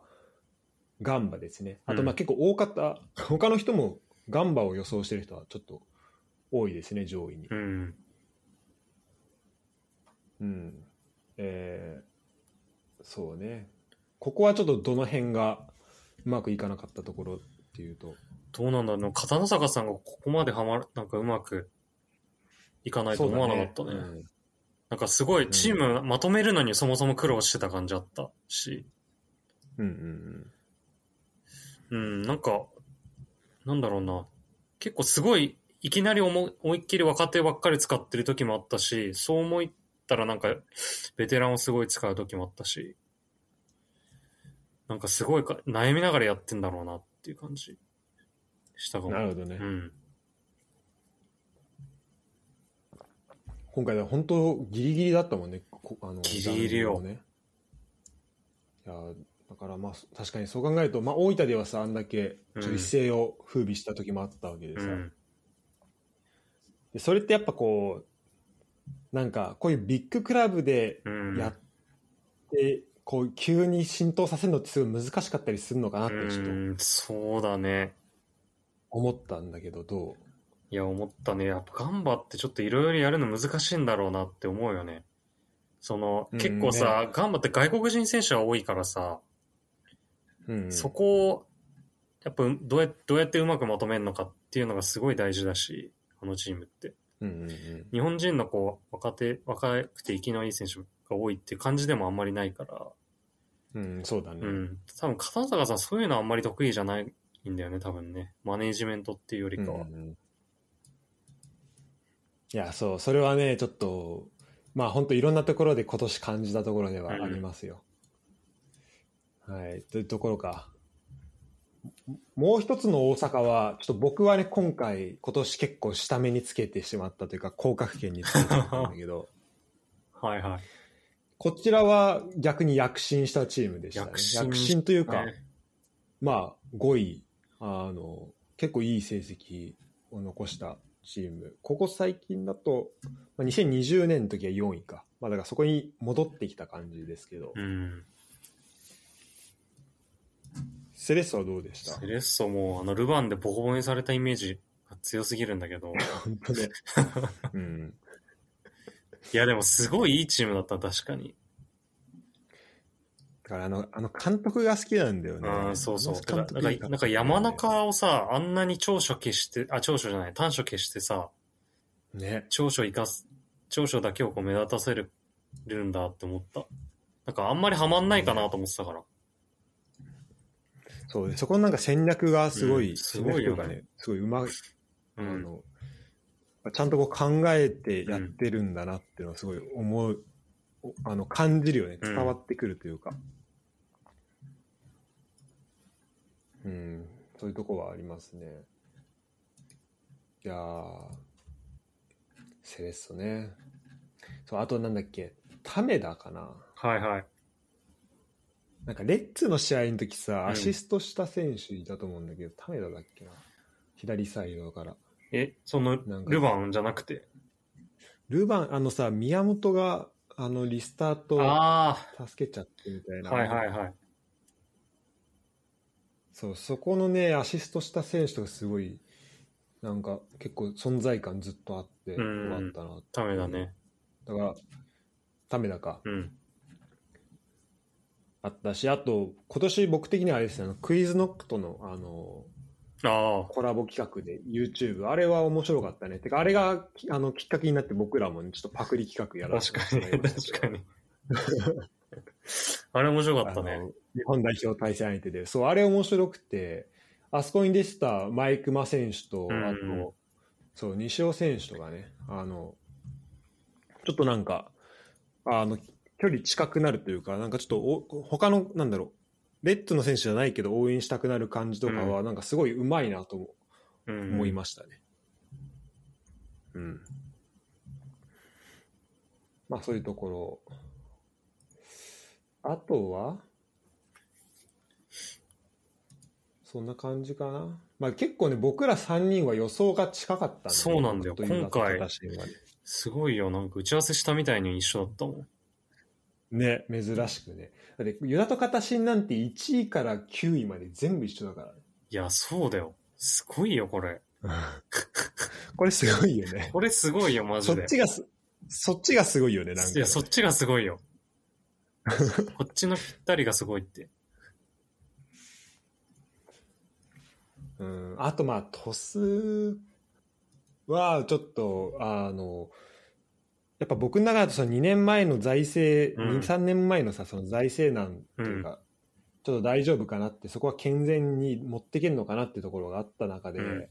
ガンバですね。あと、うんまあ、結構多かった、他の人もガンバを予想してる人はちょっと多いですね、上位に。うん。うん。えーそうね。ここはちょっとどの辺がうまくいかなかったところっていうと、どうなんだろう。片野坂さんがここまではまる、なんかうまくいかないと思わなかったね。うんなんかすごいチームまとめるのにそもそも苦労してた感じあったし。うんうんうん、なんか、なんだろうな。結構すごい、いきなり思い思いっきり若手ばっかり使ってる時もあったし、そう思ったらなんか、ベテランをすごい使う時もあったし、なんかすごいか悩みながらやってんだろうなっていう感じしたかうん。も。なるほどね。うん。今回は本当ギリギリだったもんね。こあのギリギリよ残留もね。いやだからまあ確かにそう考えると、まあ、大分ではさあんだけちょ一世を風靡した時もあったわけでさ、うん。でそれってやっぱこうなんかこういうビッグクラブでうん。やって、こう急に浸透させるのってすごい難しかったりするのかなってちょっとうん、そうだね。思ったんだけどどいや、思ったね。やっぱガンバってちょっといろいろやるの難しいんだろうなって思うよね。その、うん結構さ、ねガンバって外国人選手が多いからさ、う、うん、そこを、やっぱどうやどうやってうまくまとめるのかっていうのがすごい大事だし、あのチームって。うんうんうん。日本人のこう、若手、若くて生きのいい選手が多いっていう感じでもあんまりないから、うん、そうだね、うん。多分、片坂さんそういうのはあんまり得意じゃないんだよね、多分ね。マネージメントっていうよりかは。うんうんうん。いやそう。それはねちょっとまあ本当いろんなところで今年感じたところではありますよ、はい。というところかもう一つの大阪はちょっと僕はね今回今年結構下目につけてしまったというか降格圏につけてしまったんだけど はいはい。こちらは逆に躍進したチームでしたね。躍進躍進というか、ね。まあ5位あの結構いい成績を残したチーム。ここ最近だと、まあ、2020年の時は4位か、まあ、だからそこに戻ってきた感じですけど、うん。セレッソはどうでした？セレッソも、あの、ルヴァンでボコボコにされたイメージが強すぎるんだけど。本当ね、うん、いや、でもすごいいいチームだった、確かに。だからあのあの監督が好きなんだよねうん、そうそう。いいからなんか、なんか山中をさ、あんなに長所消して、あ、長所じゃない、短所消してさ、ね長所生かす、長所だけをこう目立たせるれるんだって思った。なんかあんまりハマんないかなと思ってたから。そうね、そこのなんか戦略がすごい、うんすごいよねね、すごいうまい、うあん。の、ちゃんとこう考えてやってるんだなっていうのはすごい思う、おあの、感じるよね。うん伝わってくるというか。うん、そういうとこはありますね。いやー、セレッソね。そう、あとなんだっけ、タメダかな。はいはい。なんかレッツの試合の時さ、んアシストした選手いたと思うんだけど、タメダだっけな。左サイドから。え、そのなんかルヴァンじゃなくて？ルヴァン、あのさ、宮本が、あの、リスタートあ助けちゃってみたいあ、な。はいはいはい。そう、そこのね、アシストした選手とかすごい、なんか結構存在感ずっとあって、ようんかったな。ダメだね。だから、タメダか。うん。あったし、あと、今年僕的にはあれですね、クイズノックとの、あの、あコラボ企画で YouTube、あれは面白かったね。てか、あれがきあのきっかけになって僕らもね、ちょっとパクリ企画やあ、らせ確かに、確かに。あれ面白かったね。日本代表対戦相手で、そう、あれ面白くて、あそこに出てたマイクマ選手と、うん。あと、そう、西尾選手とかね、あの、ちょっとなんか、あの、距離近くなるというか、なんかちょっとお、他の、なんだろう、レッドの選手じゃないけど応援したくなる感じとかは、なんかすごいうまいなと思うん思いましたね。うん。まあそういうところ。あとはそんな感じかな。まあ結構ね、僕ら3人は予想が近かったそうなんだよ今回すごいよ。なんか打ち合わせしたみたいに一緒だったもん。ね、珍しくね。だって、ユダとカタシンなんて1位から9位まで全部一緒だからね。いや、そうだよ。すごいよ、これ。これすごいよね。これすごいよ、マジで。そっちがす、そっちがすごいよね、なんか。いや、そっちがすごいよ。こっちのぴったりがすごいって。うん、あとまあトスはちょっとあのやっぱ僕の中だとその2年前の財政、うん23年前のさその財政難っていうか、ちょっと大丈夫かなってそこは健全に持っていけるのかなっていうところがあった中で、うん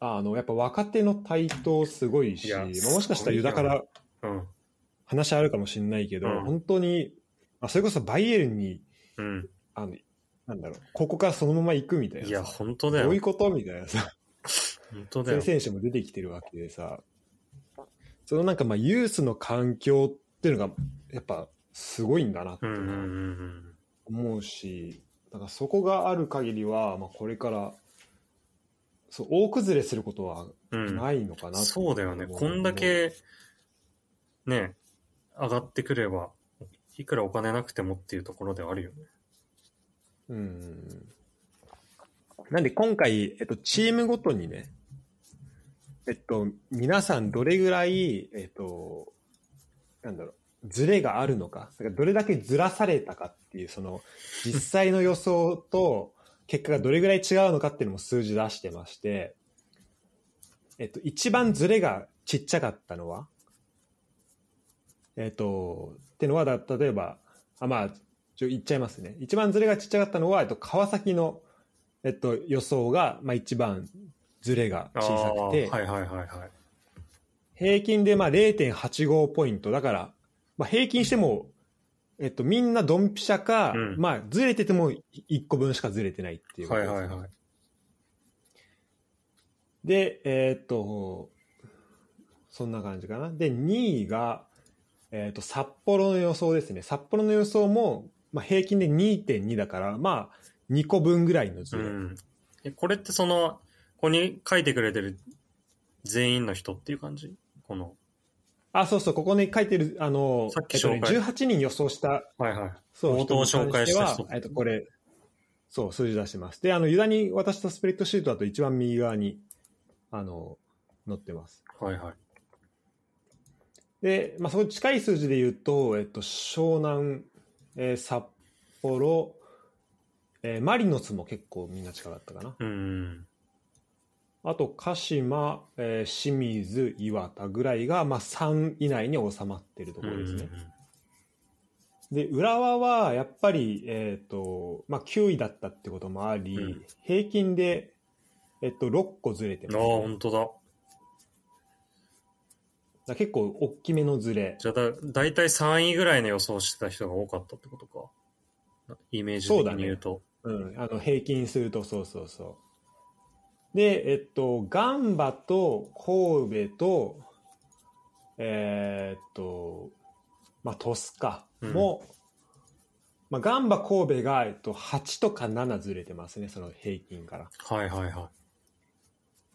あのやっぱ若手の台頭すごいしいやまあもしかしたらユダからうん。話あるかもしれないけど、うん本当に、まあ、それこそバイエルンにうん。あのなんだろうここからそのまま行くみたいなさいや、本当だよどういう。ことみたいなさ本当だよそういう。選手も出てきてるわけでさ、そのなんかまあユースの環境っていうのがやっぱすごいんだなってうんうんうん思うし、だからそこがある限りは、まあ、これからそう大崩れすることはうん。うん。ないのかなってそうだよね。こんだけ、ね、上がってくれば、いくらお金なくてもっていうところではあるよね。うんなんで今回、えっと、チームごとにね、えっと、皆さんどれぐらい、えっと、なんだろう、ズレがあるのか、かどれだけずらされたかっていう、その、実際の予想と結果がどれぐらい違うのかっていうのも数字出してまして、えっと、一番ズレがちっちゃかったのは、えっと、ってのはだ、例えば、あ、まあ、ちょ言っちゃいますね。一番ズレがちっちゃかったのは、えっと、川崎の、えっと、予想が、まあ、一番ズレがあ小さくて、ーはいはいはいはい。平均でまあ0.85ポイント。だから、まあ、平均しても、えっと、みんなドンピシャか、うん。まあずれてても1個分しかずれてないっていう、はいはいはい。でえっとそんな感じかな。で2位が、えっと札幌の予想ですね。札幌の予想も、まあ、平均で2.2だからまあ2個分ぐらいのずれ、うん。え、これってその、ここに書いてくれてる全員の人っていう感じ？この。あそうそうここに書いてるあのさっきえっとね、紹介18人予想したはいはい。そう、冒頭紹介した人えっと、これ、そう、数字出してます。で、あの、ユダに渡したスプレッドシートだと一番右側に、あの、載ってます。はいはい。で、まあ、そこ近い数字で言うと、えっと、湘南、えー札幌、えーマリノスも結構みんな近かったかな。うん。あと鹿島、えー清水、岩田ぐらいが、まあ、3以内に収まってるところですね。で浦和はやっぱり、えーとまあ、9位だったってこともあり、うん平均で、えっと、6個ずれてます、ああ、ね、本当だ。だ結構大きめのずれじゃあだ、だいたい3位ぐらいの予想してた人が多かったってことか。イメージ的に言うと。うん、あの平均するとそうそうそうでえっとガンバと神戸とえーっとまあ鳥栖かうんも、まあ、ガンバ神戸が、えっと、8とか7ずれてますねその平均からはいはいは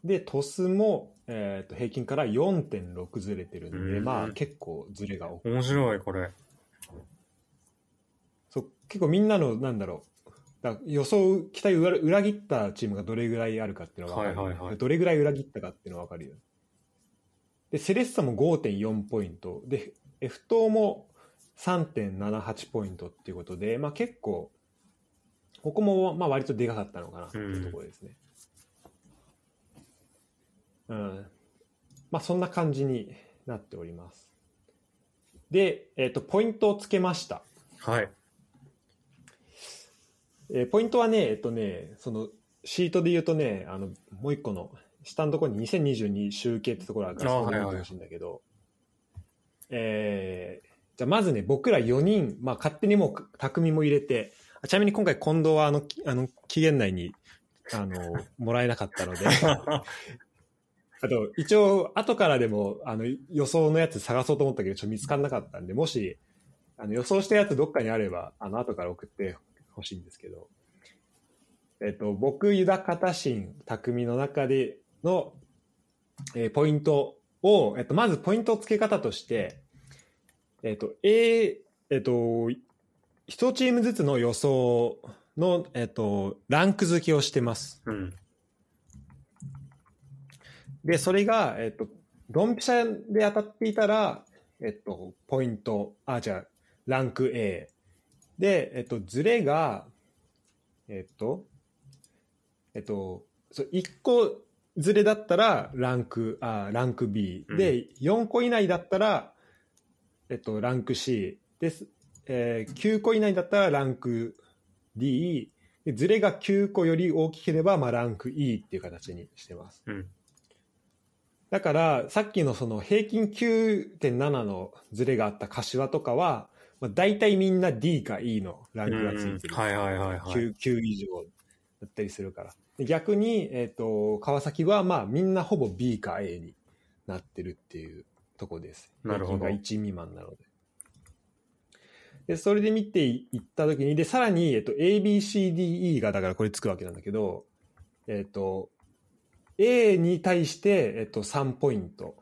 で鳥栖も、えーっと平均から4.6ずれてるんで、うんまあ結構ずれが大きいい。面白い、これ。そう結構みんなのなんだろうだ予想期待を裏裏切ったチームがどれぐらいあるかっていうのが分かる、はいはいはい。どれぐらい裏切ったかっていうのが分かるよ。でセレッサも5.4ポイント。で F 等も3.78ポイントっていうことで、まあ、結構ここもまあ割とでかかったのかなっていうところですね。うん、まあそんな感じになっております。で、えっとポイントをつけました。はい。えーポイントはね、えっとね、そのシートで言うとね、あのもう一個の下のところに2022集計ってところがあるから、あーそこで見はいはい。えーじゃあまずね、僕ら4人、まあ、勝手にもう匠も入れて、あちなみに今回、近藤はあのきあの期限内にあの もらえなかったので、あと一応、後からでもあの予想のやつ探そうと思ったけど、ちょっと見つからなかったんで、もしあの予想したやつどっかにあれば、あの後から送ってほしいんですけど、えっと、僕、ユダ・カタシン、匠の中での、えーポイントを、えっと、まずポイント付け方として、えっと、A、えっと、一チームずつの予想の、えっと、ランク付けをしてます。うん。で、それが、えっと、ドンピシャで当たっていたら、えっと、ポイント、あ、じゃあ、ランク A。で、えっと、ズレが、えっと、えっと、そう1個ズレだったらランク、あ、ランク B。で、4個以内だったら、えっと、ランク C。です。えー9個以内だったらランク D。でズレが9個より大きければ、まあ、ランク E っていう形にしてます。うん。だから、さっきのその平均9.7のズレがあった柏とかは、まあ、大体みんな D か E のランクがついてる。はいはいはいはい。9, 9以上だったりするから。で逆に、えっ、と、川崎はまあみんなほぼ B か A になってるっていうとこです。なるほどが1未満なので。で、それで見ていったときに、で、さらに、えっ、と、A, B, C, D, E がだからこれつくわけなんだけど、えっ、と、A に対して、えっ、と、3ポイント。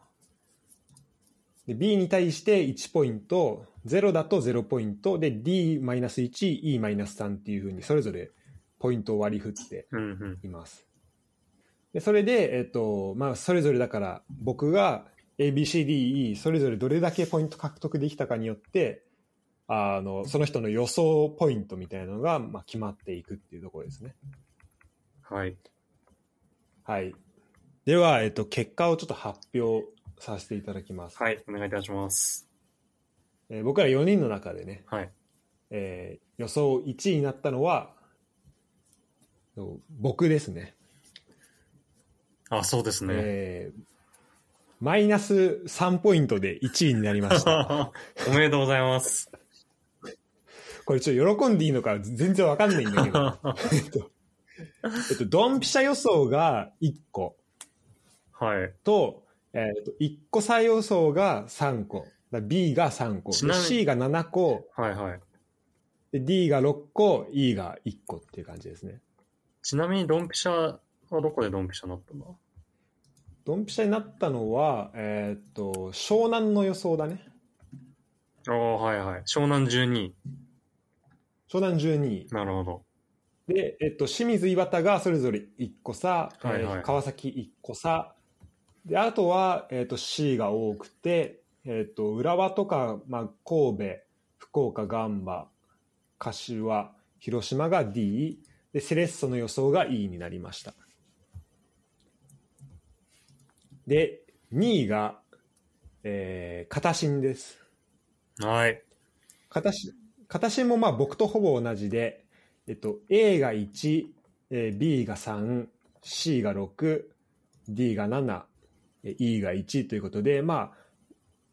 で B に対して1ポイント、0だと0ポイント、で D-1、E-3 っていうふうにそれぞれポイントを割り振ってうんうん。います。でそれで、えっとまあ、それぞれだから僕が ABCDE それぞれどれだけポイント獲得できたかによってあのその人の予想ポイントみたいなのが、まあ、決まっていくっていうところですね。はい。はい、では、えっと、結果をちょっと発表させていただきます。はい。お願いいたします。えー僕ら4人の中でね、はい。えー予想1位になったのは僕ですね。あ、そうですね。えーマイナス3ポイントで1位になりました。おめでとうございます。これちょっと喜んでいいのか全然わかんないんだけど、えっと、えっと、ドンピシャ予想が1個はい。と、えっと、1個差予想が3個。だ B が3個。C が7個。はいはい。で D が6個。E が1個っていう感じですね。ちなみにドンピシャはどこでドンピシャになったんだドンピシャになったのは、えっと、湘南の予想だね。ああ、はいはい。湘南12位。湘南12位。なるほど。で、えっと、清水岩田がそれぞれ1個差、はいはいえー川崎1個差であとは、えっと、C が多くて、えっと、浦和とか、まあ、神戸福岡ガンバ柏広島が D でセレッソの予想が E になりましたで、2位が、えー、片新です。はい。片新片新もまあ僕とほぼ同じで、えっと、A が1、えー B が3、C が6、D が7、えー E が1ということで、まあ、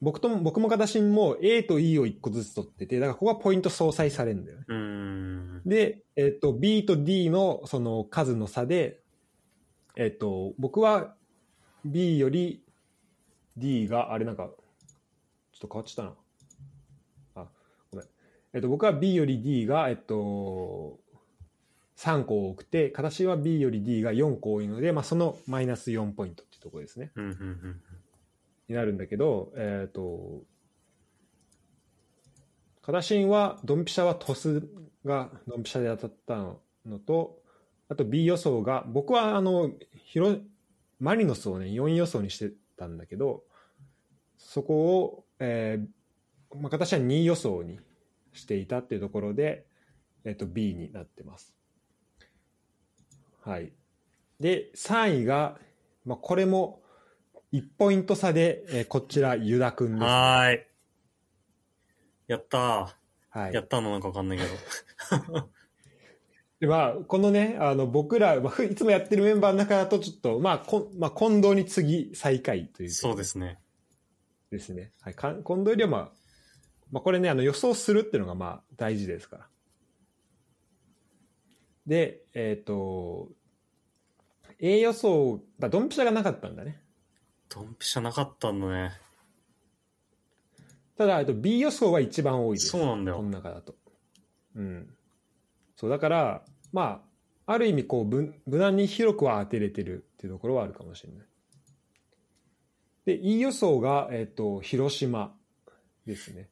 僕とも、僕も片新も A と E を1個ずつ取ってて、だからここはポイント相殺されるんだよね。で、えっと、B と D のその数の差で、えっと、僕は B より D が、あれなんか、ちょっと変わっちゃったな。あ、ごめん。えっと、僕は B より D が、えっと、3個多くて、形は B より D が4個多いので、まあ、そのマイナス4ポイントっていうところですね。うんうんうん。になるんだけど、えっ、と、カダシンは、ドンピシャはトスがドンピシャで当たったのと、あと B 予想が、僕はあの、ヒロ、マリノスをね、4位予想にしてたんだけど、そこを、えー、まあ、形は2位予想にしていたっていうところで、えっ、と、B になってます。はい。で、3位が、まあ、これも1ポイント差で、えーこちら、ユダくんです。はーい。やったはー。いや。ったのなんかわかんないけど。でまあ、このね、あの、僕ら、まあ、ふいつもやってるメンバーの中だと、ちょっと、まあ、こんまあ、近藤に次、最下位という。そうですね。ですね。はい。か近藤よりは、まあ、まあ、これね、あの、予想するっていうのが、まあ、大事ですから。で、えっ、と、A 予想、だドンピシャがなかったんだね。ドンピシャなかったんだね。ただ、えっと、B 予想は一番多いです。そうなんだよこの中だと。うん。そう、だから、まあ、ある意味、こう、無無難に広くは当てれてるっていうところはあるかもしれない。で、E 予想が、えっと、広島ですね。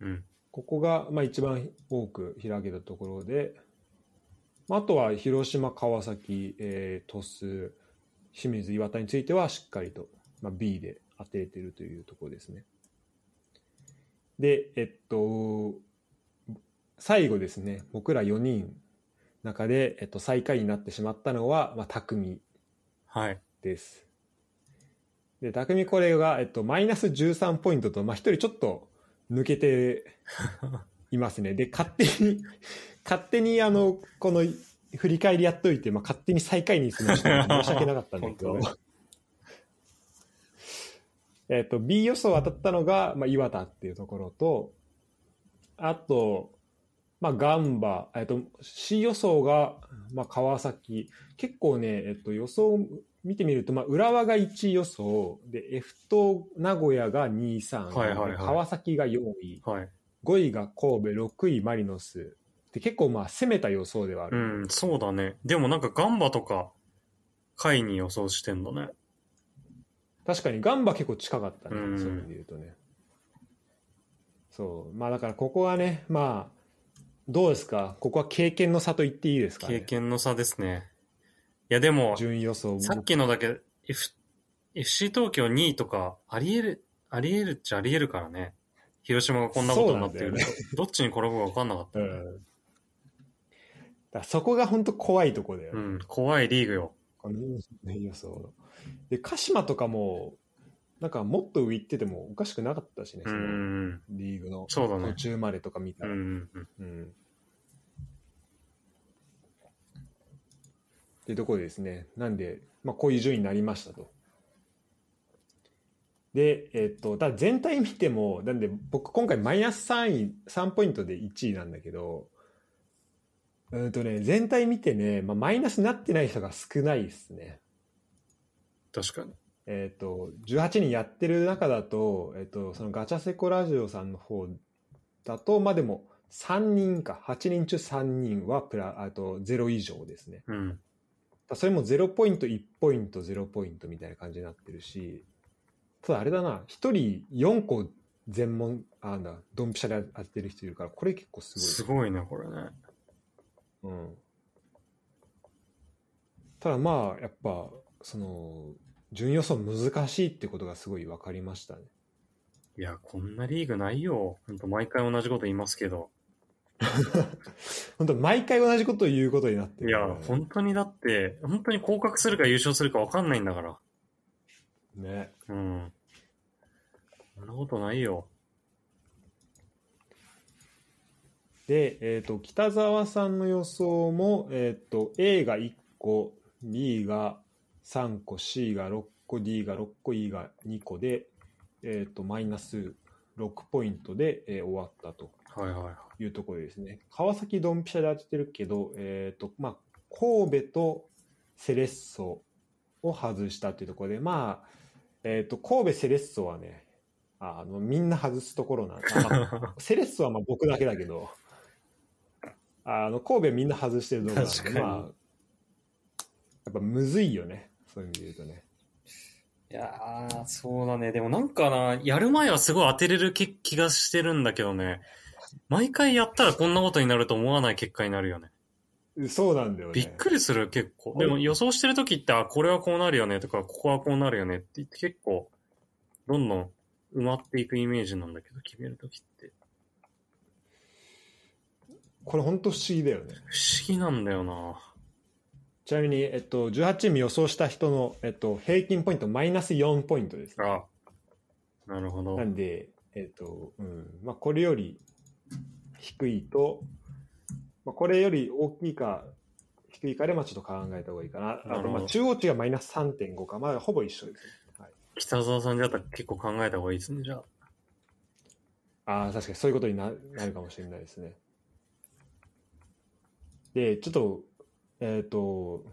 うん。ここが、まあ、一番多く開けたところで、まああとは広島、川崎、えー、鳥栖、清水、岩田についてはしっかりと、まあ、B で当てれてるというところですね。で、えっと、最後ですね、僕ら4人の中で、えっと、最下位になってしまったのは、まあ、匠はい。です。で、匠これが、えっと、マイナス13ポイントと、まあ、一人ちょっと抜けていますね。で、勝手に、勝手に、あの、この、振り返りやっといて、まあ、勝手に最下位にするのはちょっと申し訳なかったんだけど えっと、B 予想当たったのが、まあ、岩田っていうところと、あと、まあ、ガンバ、えっと、C 予想が、まあ、川崎、結構ね、えっと、予想見てみると、まあ、浦和が1位予想、で、F と名古屋が2位、3位、はいはいはいで川崎が4位、はい。5位が神戸、6位マリノス。で、結構まあ、攻めた予想ではあうる。ん、そうだね。でもなんかガンバとか、下位に予想してんだね。確かにガンバ結構近かったね、うんそういう意味で言うとね。そう。まあだからここはね、まあ、どうですか？ここは経験の差と言っていいですかね？経験の差ですね。いやでも、順位予想もさっきのだけ、F、FC 東京2位とか、あり得る、あり得るっちゃあり得るからね。広島がこんなことになってると、そうなんどっちに転ぶか分かんなかった、ねうん。だそこが本当怖いとこだよね。うん、怖いリーグよ。この予想の。で、鹿島とかも、なんかもっと上行っててもおかしくなかったしね、うそのん、リーグの途中までとか見たら。うん。ってところですね。なんで、まあ、こういう順位になりましたと。で、えっと、ただ全体見ても、なんで僕今回マイナス3位、3ポイントで1位なんだけど、うんとね、全体見てね、まあ、マイナスになってない人が少ないですね。確かに。えっ、と、18人やってる中だと、えっ、と、そのガチャセコラジオさんの方だと、まあでも、3人か、8人中3人はプラ、あと0以上ですね。うん。だそれも0ポイント、1ポイント、0ポイントみたいな感じになってるし、ただあれだな、1人4個全問、あなんだ、ドンピシャで当ててる人いるから、これ結構すごい。すごいね、これね。うん。ただまあ、やっぱ、その、順予想難しいってことがすごい分かりましたね。いや、こんなリーグないよ。ほんと毎回同じこと言いますけど。本当毎回同じことを言うことになってるいや本当にだって、本当に降格するか優勝するか分かんないんだから。ね。うん。そんなことないよ。で、えっ、と、北沢さんの予想も、えっ、と、A が1個、B が3個、C が6個、D が6個、E が2個で、えっ、と、マイナス6ポイントで、えー終わったとはいはいはい。いうところですね。川崎ドンピシャで当ててるけど、えっ、と、まあ、神戸とセレッソを外したっていうところで、まあ、えっ、と、神戸セレッソはね、あの、みんな外すところなんあまあ セレッソはまあ僕だけだけど、あの、神戸みんな外してるところなんで、確かにまあ、やっぱむずいよね。そういう意味で言うとね。いやー、そうだね。でもなんかな、やる前はすごい当てれる気気がしてるんだけどね。毎回やったらこんなことになると思わない結果になるよね。そうなんだよね。びっくりする結構。でも予想してる時って、あ、これはこうなるよねとか、ここはこうなるよねって言って結構、どんどん埋まっていくイメージなんだけど、決める時って。これ本当不思議だよね。不思議なんだよな。ちなみに、えっと、18チーム予想した人の、えっと、平均ポイントマイナス4ポイントです、ね。あ、なるほどな。んで、えっと、うん。まあ、これより低いと、まあ、これより大きいか、低いかで、まあ、ちょっと考えた方がいいかな。あと、なるほどまあ、中央値がマイナス3.5か、まあ、ほぼ一緒ですね。はい、北沢さんじゃったら結構考えた方がいいですね、じゃあ。ああ、確かにそういうことにななるかもしれないですね。で、ちょっと、えっ、と、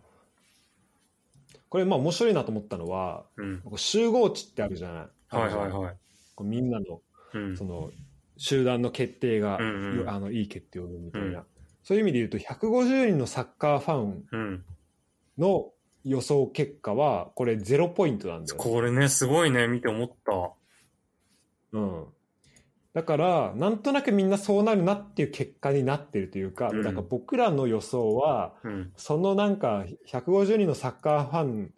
これ、まあ、面白いなと思ったのは、うん。集合値ってあるじゃない？はいはいはい。こうみんなのうんそ。の集団の決定が、うんうんあのいい決定を生むみたいな、うんそういう意味で言うと150人のサッカーファンうん。の予想結果はこれゼロポイントなんだよ、ねこれね、すごいね、見て思った。うん、だからなんとなくみんなそうなるなっていう結果になってるというか,、うんだから僕らの予想はうん。そのなんか150人のサッカーファン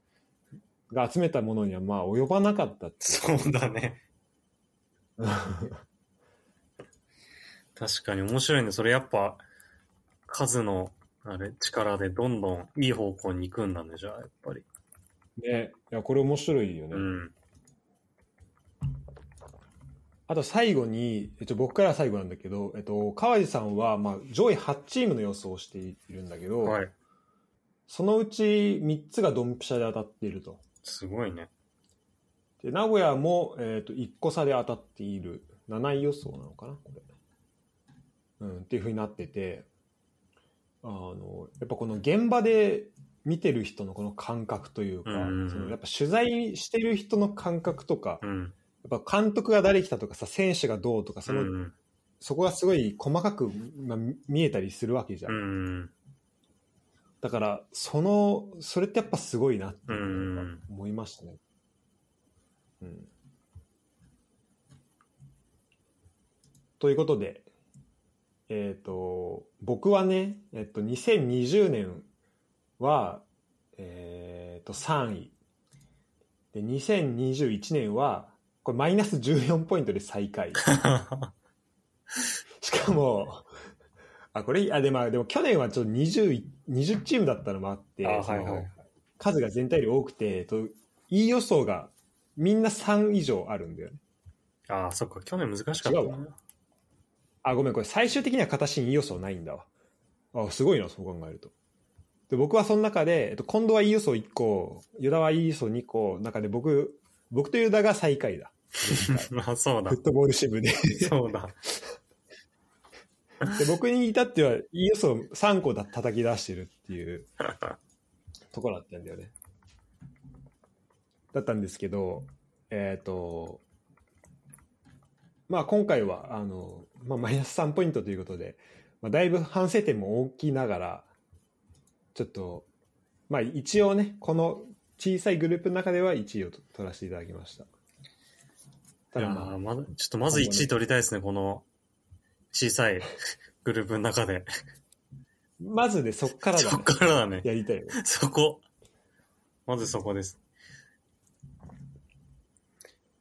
が集めたものにはまあ及ばなかったそうだね。確かに面白いね。それやっぱ、数の、あれ、力でどんどんいい方向に行くんだね、じゃあ、やっぱり。ねいやこれ面白いよね、うん。あと最後に、えっと、僕からは最後なんだけど、えっと、川地さんは、まあ、上位8チームの予想をしているんだけど、はい。そのうち3つがドンピシャで当たっていると。すごいね。で名古屋も、えっと1個差で当たっている。7位予想なのかなこれ。うん、っていうふうになってて、あの、やっぱこの現場で見てる人のこの感覚というか、うんうんうんそのやっぱ取材してる人の感覚とか、うん。やっぱ監督が誰来たとかさ、選手がどうとか、その、うん。そこがすごい細かく、まあ、見えたりするわけじゃん。うん。だから、その、それってやっぱすごいなって思いましたね。うん。ということで、えっ、と、僕はね、えっ、と、2020年は、えっ、と、3位。で、2021年は、これマイナス14ポイントで最下位。しかも、あ、これ、あ、でも、でも去年はちょっと20、20チームだったのもあって、はいはい数が全体より多くて、と、いい予想がみんな3以上あるんだよね。ああ、そっか、去年難しかったな違うわあ、ごめん、これ最終的には形にいい予想ないんだわ。あ、すごいな、そう考えると。で僕はその中で、えっと、近藤はいい予想1個、ユダはいい予想2個、中で僕、僕とユダが最下位だ。あ、そうだフ。ットボール支部で。そうだ。で僕に至っては、いい予想3個だ叩き出してるっていう ところだったんだよね。だったんですけど、えっ、と、まあ今回は、あの、まあマイナス3ポイントということで、まあだいぶ反省点も大きいながら、ちょっと、まあ一応ね、この小さいグループの中では1位を取らせていただきました。ただまあーまだ、ちょっとまず1位取りたいですね、この小さい グループの中で。まずでそっからだ、そっからだね。やりたい。そこ。まずそこです。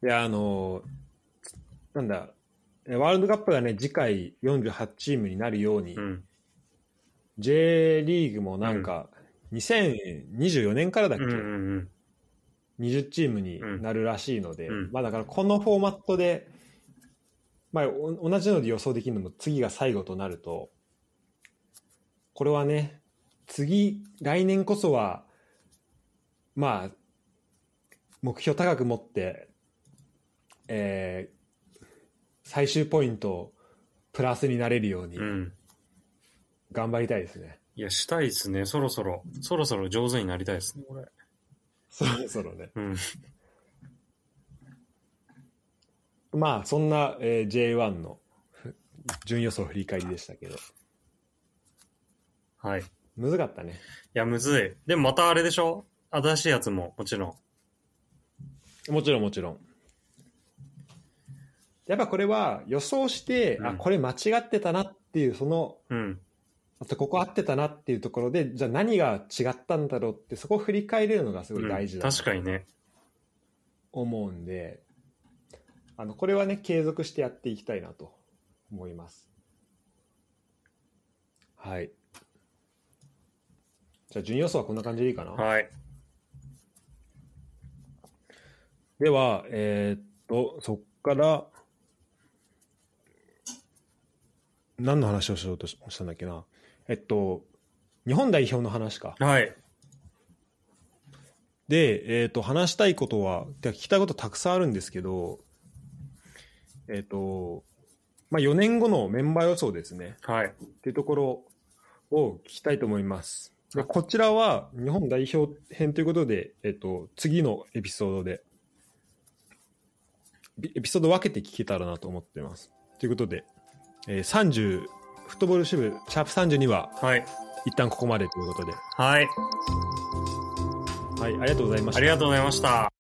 いや、あの、なんだ、えワールドカップがね、次回48チームになるように、うん。J リーグもなんか、2024年からだっけ、うんうんうん。20チームになるらしいので、うんまあだからこのフォーマットで、まあ、お同じので予想できるのも次が最後となるとこれはね次来年こそはまあ目標高く持って、えー最終ポイントをプラスになれるようにうん。頑張りたいですね、いや、したいですね。そろそろ、そろそろ上手になりたいですね、これ。そろそろねうん。まあそんな、えー J1 のふ順位予想振り返りでしたけどはい。いむずかったねや、むずい。でもまたあれでしょ？新しいやつも、もちろん。もちろんもちろんやっぱこれは予想して、うんあこれ間違ってたなっていうそのうん。あとここ合ってたなっていうところでじゃあ何が違ったんだろうってそこを振り返れるのがすごい大事だうんと確かにね。思うんで、あのこれはね継続してやっていきたいなと思います。はい。じゃあ順位予想はこんな感じでいいかな、はい。ではえーっとそっから何の話をしようとしたんだっけな？えっと日本代表の話かはい。で、えー、と話したいことは聞きたいことたくさんあるんですけど、えっとまあ、4年後のメンバー予想ですねはい。っていうところを聞きたいと思います。でこちらは日本代表編ということで、えっと、次のエピソードでビエピソード分けて聞けたらなと思っています。ということで、えー30フットボール支部シャープ32ははい。一旦ここまでということで、はい。はい、ありがとうございましたあり。がとうございました。